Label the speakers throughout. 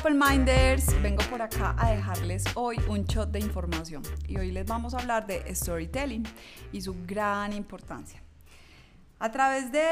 Speaker 1: Open Minders, vengo por acá a dejarles hoy un shot de información y hoy les vamos a hablar de storytelling y su gran importancia. A través de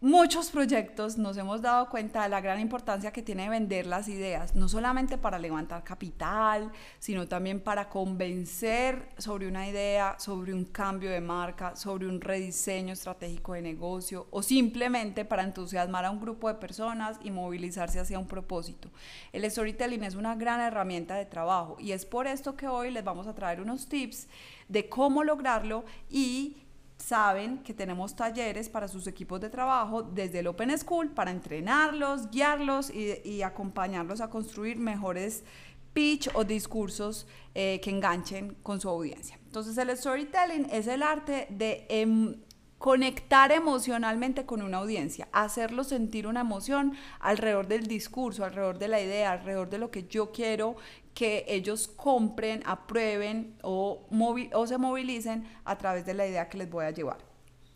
Speaker 1: muchos proyectos nos hemos dado cuenta de la gran importancia que tiene vender las ideas, no solamente para levantar capital, sino también para convencer sobre una idea, sobre un cambio de marca, sobre un rediseño estratégico de negocio o simplemente para entusiasmar a un grupo de personas y movilizarse hacia un propósito. El storytelling es una gran herramienta de trabajo y es por esto que hoy les vamos a traer unos tips de cómo lograrlo y saben que tenemos talleres para sus equipos de trabajo desde el Open School para entrenarlos, guiarlos y, acompañarlos a construir mejores pitch o discursos eh, que enganchen con su audiencia. Entonces el storytelling es el arte de em, conectar emocionalmente con una audiencia, hacerlo sentir una emoción alrededor del discurso, alrededor de la idea, alrededor de lo que yo quiero que ellos compren, aprueben o, o se movilicen a través de la idea que les voy a llevar.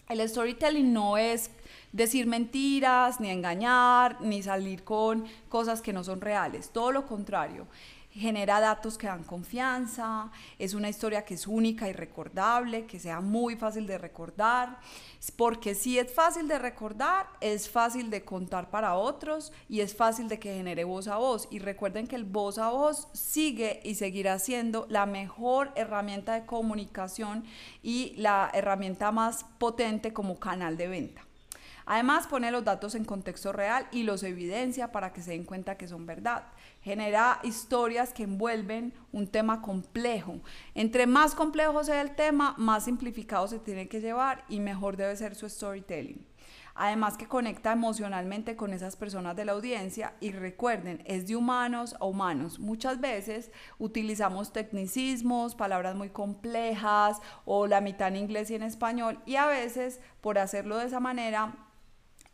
Speaker 1: El storytelling no es decir mentiras, ni engañar, ni salir con cosas que no son reales, todo lo contrario genera datos que dan confianza, es una historia que es única y recordable, que sea muy fácil de recordar, porque si es fácil de recordar, es fácil de contar para otros y es fácil de que genere voz a voz. Y recuerden que el voz a voz sigue y seguirá siendo la mejor herramienta de comunicación y la herramienta más potente como canal de venta. Además, pone los datos en contexto real y los evidencia para que se den cuenta que son verdad. Genera historias que envuelven un tema complejo. Entre más complejo sea el tema, más simplificado se tiene que llevar y mejor debe ser su storytelling. Además que conecta emocionalmente con esas personas de la audiencia y recuerden, es de humanos a humanos. Muchas veces utilizamos tecnicismos, palabras muy complejas o la mitad en inglés y en español y a veces por hacerlo de esa manera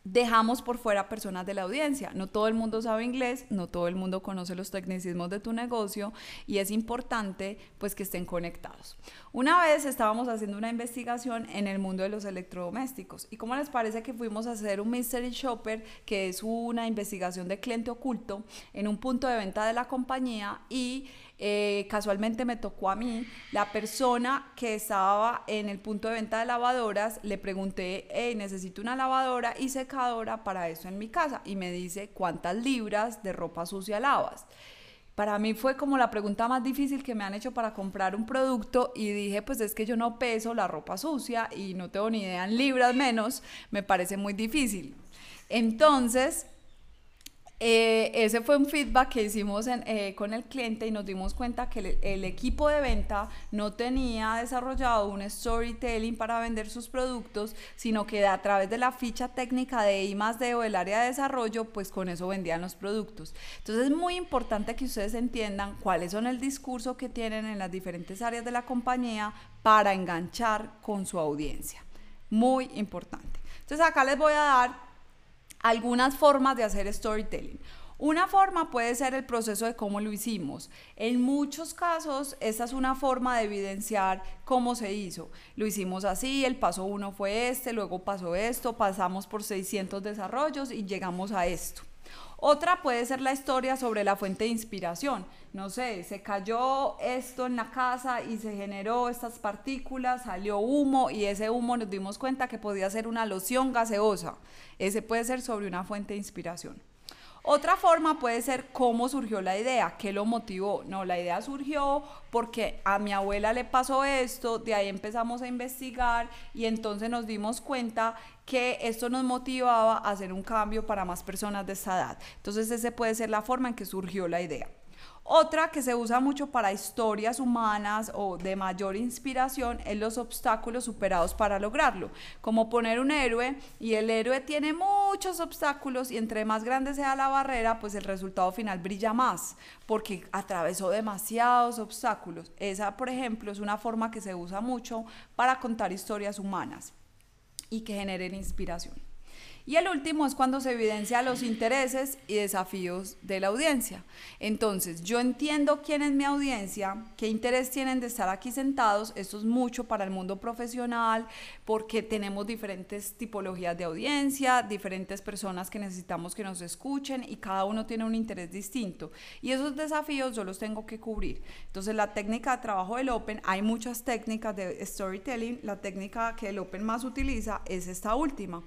Speaker 1: dejamos por fuera personas de la audiencia. No todo el mundo sabe inglés, no todo el mundo conoce los tecnicismos de tu negocio y es importante pues que estén conectados. Una vez estábamos haciendo una investigación en el mundo de los electrodomésticos y cómo les parece que fuimos a hacer un mystery shopper que es una investigación de cliente oculto en un punto de venta de la compañía y eh, casualmente me tocó a mí, la persona que estaba en el punto de venta de lavadoras, le pregunté, hey, necesito una lavadora y secadora para eso en mi casa. Y me dice, ¿cuántas libras de ropa sucia lavas? Para mí fue como la pregunta más difícil que me han hecho para comprar un producto y dije, pues es que yo no peso la ropa sucia y no tengo ni idea en libras menos, me parece muy difícil. Entonces, eh, ese fue un feedback que hicimos eh, con el cliente y nos dimos cuenta que el, equipo de venta no tenía desarrollado un storytelling para vender sus productos, sino que a través de la ficha técnica de I D o del área de desarrollo, pues con eso vendían los productos. Entonces es muy importante que ustedes entiendan cuáles son el discurso que tienen en las diferentes áreas de la compañía para enganchar con su audiencia. Muy importante. Entonces acá les voy a dar algunas formas de hacer storytelling. Una forma puede ser el proceso de cómo lo hicimos. En muchos casos, esta es una forma de evidenciar cómo se hizo. Lo hicimos así, el paso uno fue este, luego pasó esto, pasamos por 600 desarrollos y llegamos a esto. Otra puede ser la historia sobre la fuente de inspiración. No sé, se cayó esto en la casa y se generó estas partículas, salió humo y ese humo nos dimos cuenta que podía ser una loción gaseosa. Ese puede ser sobre una fuente de inspiración. Otra forma puede ser cómo surgió la idea, qué lo motivó. No, la idea surgió porque a mi abuela le pasó esto, de ahí empezamos a investigar y entonces nos dimos cuenta que esto nos motivaba a hacer un cambio para más personas de esta edad. Entonces esa puede ser la forma en que surgió la idea. Otra que se usa mucho para historias humanas o de mayor inspiración es los obstáculos superados para lograrlo, como poner un héroe y el héroe tiene muchos obstáculos y entre más grande sea la barrera, pues el resultado final brilla más, porque atravesó demasiados obstáculos. Esa, por ejemplo, es una forma que se usa mucho para contar historias humanas y que generen inspiración. Y el último es cuando se evidencia los intereses y desafíos de la audiencia. Entonces, yo entiendo quién es mi audiencia, qué interés tienen de estar aquí sentados. Esto es mucho para el mundo profesional porque tenemos diferentes tipologías de audiencia, diferentes personas que necesitamos que nos escuchen y cada uno tiene un interés distinto. Y esos desafíos yo los tengo que cubrir. Entonces, la técnica de trabajo del Open, hay muchas técnicas de storytelling. La técnica que el Open más utiliza es esta última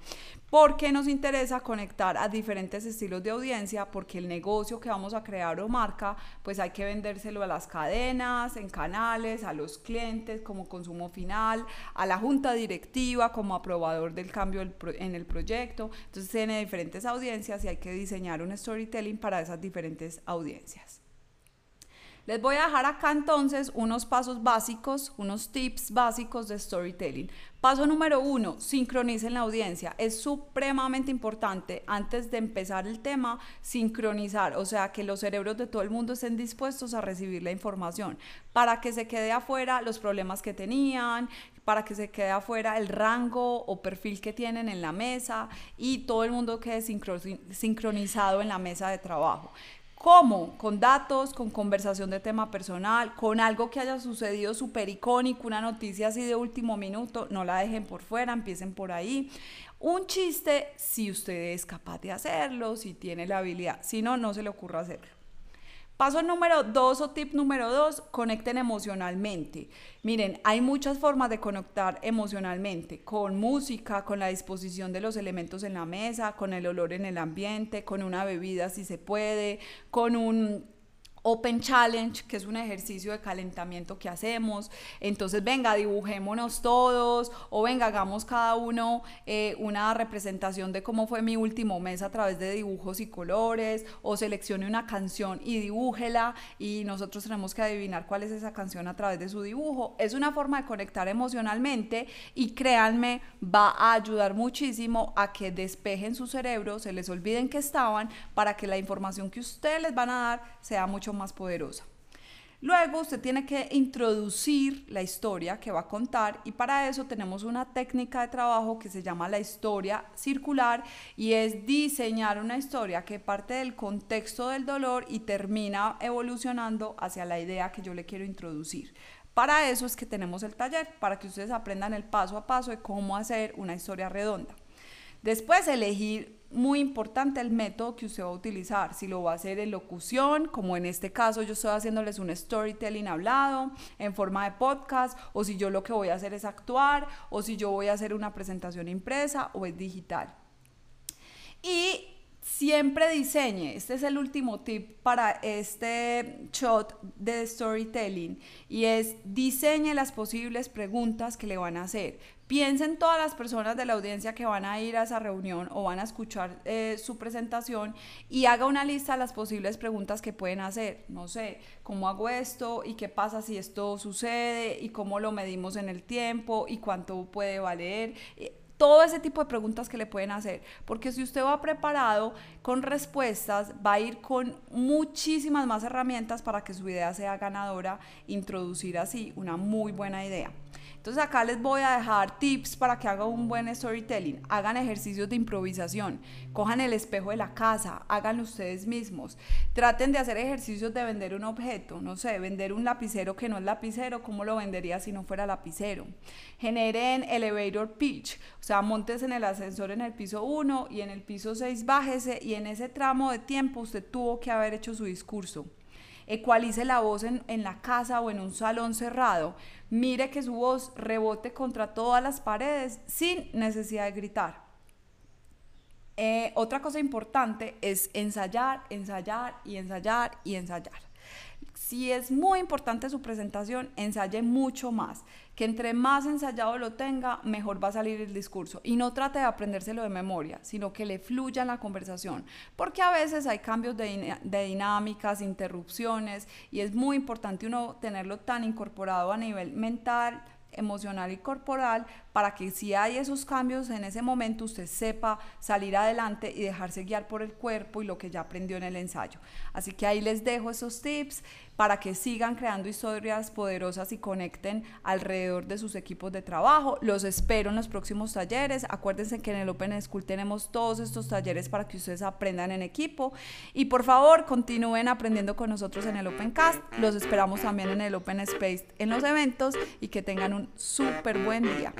Speaker 1: porque nos interesa conectar a diferentes estilos de audiencia, porque el negocio que vamos a crear o marca, pues hay que vendérselo a las cadenas, en canales, a los clientes como consumo final, a la junta directiva como aprobador del cambio en el proyecto. Entonces tiene diferentes audiencias y hay que diseñar un storytelling para esas diferentes audiencias. Les voy a dejar acá entonces unos pasos básicos, unos tips básicos de storytelling. Paso número uno, sincronicen la audiencia. Es supremamente importante antes de empezar el tema, sincronizar, o sea, que los cerebros de todo el mundo estén dispuestos a recibir la información para que se quede afuera los problemas que tenían, para que se quede afuera el rango o perfil que tienen en la mesa y todo el mundo quede sincronizado en la mesa de trabajo. ¿Cómo? Con datos, con conversación de tema personal, con algo que haya sucedido súper icónico, una noticia así de último minuto, no la dejen por fuera, empiecen por ahí. Un chiste, si usted es capaz de hacerlo, si tiene la habilidad, si no, no se le ocurra hacerlo. Paso número dos o tip número dos, conecten emocionalmente. Miren, hay muchas formas de conectar emocionalmente, con música, con la disposición de los elementos en la mesa, con el olor en el ambiente, con una bebida si se puede, con un Open Challenge, que es un ejercicio de calentamiento que hacemos. Entonces, venga, dibujémonos todos o venga, hagamos cada uno eh, una representación de cómo fue mi último mes a través de dibujos y colores o seleccione una canción y dibújela y nosotros tenemos que adivinar cuál es esa canción a través de su dibujo. Es una forma de conectar emocionalmente y créanme, va a ayudar muchísimo a que despejen su cerebro, se les olviden que estaban para que la información que ustedes les van a dar sea mucho más poderosa. Luego usted tiene que introducir la historia que va a contar y para eso tenemos una técnica de trabajo que se llama la historia circular y es diseñar una historia que parte del contexto del dolor y termina evolucionando hacia la idea que yo le quiero introducir. Para eso es que tenemos el taller, para que ustedes aprendan el paso a paso de cómo hacer una historia redonda. Después elegir muy importante el método que usted va a utilizar, si lo va a hacer en locución, como en este caso yo estoy haciéndoles un storytelling hablado en forma de podcast, o si yo lo que voy a hacer es actuar, o si yo voy a hacer una presentación impresa o es digital. Y siempre diseñe, este es el último tip para este shot de storytelling, y es diseñe las posibles preguntas que le van a hacer. Piensen todas las personas de la audiencia que van a ir a esa reunión o van a escuchar eh, su presentación y haga una lista de las posibles preguntas que pueden hacer. No sé, ¿cómo hago esto? ¿Y qué pasa si esto sucede? ¿Y cómo lo medimos en el tiempo? ¿Y cuánto puede valer? Todo ese tipo de preguntas que le pueden hacer, porque si usted va preparado con respuestas, va a ir con muchísimas más herramientas para que su idea sea ganadora, introducir así una muy buena idea. Entonces acá les voy a dejar tips para que hagan un buen storytelling. Hagan ejercicios de improvisación, cojan el espejo de la casa, háganlo ustedes mismos. Traten de hacer ejercicios de vender un objeto, no sé, vender un lapicero que no es lapicero, ¿cómo lo vendería si no fuera lapicero? Generen elevator pitch, o sea, montes en el ascensor en el piso 1 y en el piso 6 bájese. Y en ese tramo de tiempo usted tuvo que haber hecho su discurso ecualice la voz en, en, la casa o en un salón cerrado, mire que su voz rebote contra todas las paredes sin necesidad de gritar. Eh, otra cosa importante es ensayar, ensayar y ensayar y ensayar. Si es muy importante su presentación, ensaye mucho más. Que entre más ensayado lo tenga, mejor va a salir el discurso. Y no trate de aprendérselo de memoria, sino que le fluya en la conversación. Porque a veces hay cambios de, de dinámicas, interrupciones, y es muy importante uno tenerlo tan incorporado a nivel mental, emocional y corporal para que si hay esos cambios en ese momento usted sepa salir adelante y dejarse guiar por el cuerpo y lo que ya aprendió en el ensayo. Así que ahí les dejo esos tips para que sigan creando historias poderosas y conecten alrededor de sus equipos de trabajo. Los espero en los próximos talleres. Acuérdense que en el Open School tenemos todos estos talleres para que ustedes aprendan en equipo. Y por favor, continúen aprendiendo con nosotros en el Opencast. Los esperamos también en el Open Space en los eventos y que tengan un súper buen día.